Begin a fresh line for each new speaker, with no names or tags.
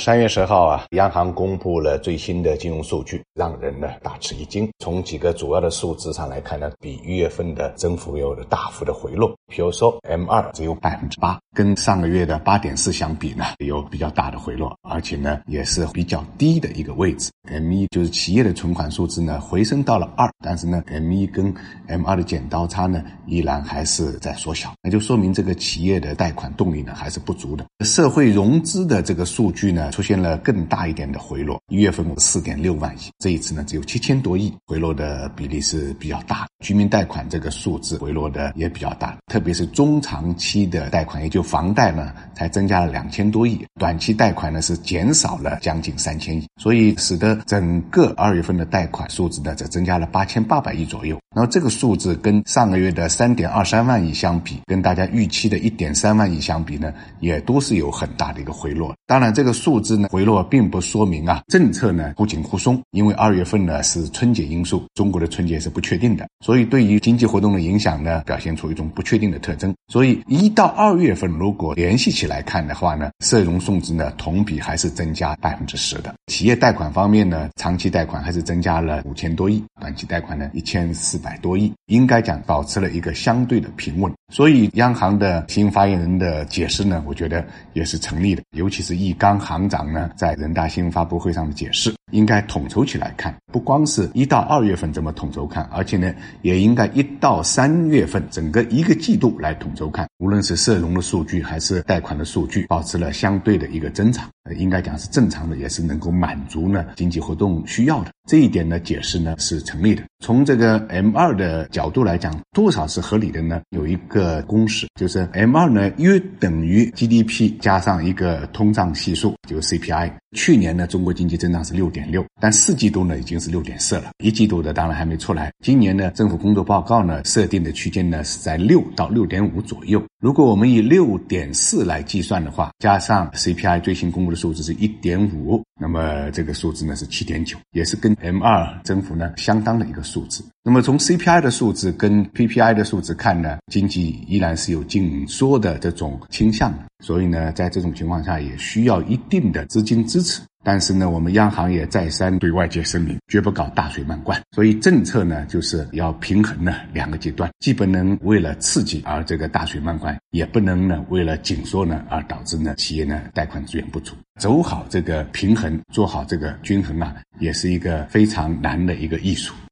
三月十号啊，央行公布了最新的金融数据，让人呢大吃一惊。从几个主要的数字上来看呢，比一月份的增幅有了大幅的回落。比如说 M 二只有百分之八，跟上个月的八点四相比呢，有比较大的回落，而且呢也是比较低的一个位置。M 一就是企业的存款数字呢回升到了二，但是呢 M 一跟 M 二的剪刀差呢依然还是在缩小，那就说明这个企业的贷款动力呢还是不足的。社会融资的这个数据呢出现了更大一点的回落，一月份四点六万亿，这一次呢只有七千多亿，回落的比例是比较大。居民贷款这个数字回落的也比较大，特别是中长期的贷款，也就房贷呢，才增加了两千多亿，短期贷款呢是减少了将近三千亿，所以使得整个二月份的贷款数字呢则增加了八千八百亿左右。然后这个数字跟上个月的三点二三万亿相比，跟大家预期的一点三万亿相比呢，也都是有很大的一个回落。当然，这个数数字呢回落并不说明啊政策呢忽紧忽松，因为二月份呢是春节因素，中国的春节是不确定的，所以，对于经济活动的影响呢，表现出一种不确定的特征。所以，一到二月份，如果联系起来看的话呢，社融送资呢同比还是增加百分之十的。企业贷款方面呢，长期贷款还是增加了五千多亿，短期贷款呢一千四百多亿，应该讲保持了一个相对的平稳。所以，央行的新发言人的解释呢，我觉得也是成立的，尤其是易纲行长呢在人大新闻发布会上的解释。应该统筹起来看，不光是一到二月份这么统筹看，而且呢，也应该一到三月份整个一个季度来统筹看。无论是社融的数据还是贷款的数据，保持了相对的一个增长，应该讲是正常的，也是能够满足呢经济活动需要的。这一点呢，解释呢是成立的。从这个 M 二的角度来讲，多少是合理的呢？有一个公式，就是 M 二呢约等于 GDP 加上一个通胀系数，就是 CPI。去年呢，中国经济增长是六点六，但四季度呢已经是六点四了，一季度的当然还没出来。今年呢，政府工作报告呢设定的区间呢是在六到六点五左右。如果我们以六点四来计算的话，加上 CPI 最新公布的数字是一点五，那么这个数字呢是七点九，也是跟 M 二增幅呢相当的一个数字。那么从 CPI 的数字跟 PPI 的数字看呢，经济依然是有紧缩的这种倾向的，所以呢，在这种情况下也需要一定的资金支持。但是呢，我们央行也再三对外界声明，绝不搞大水漫灌。所以政策呢，就是要平衡呢两个阶段，既不能为了刺激而这个大水漫灌，也不能呢为了紧缩呢而导致呢企业呢贷款资源不足。走好这个平衡，做好这个均衡啊，也是一个非常难的一个艺术。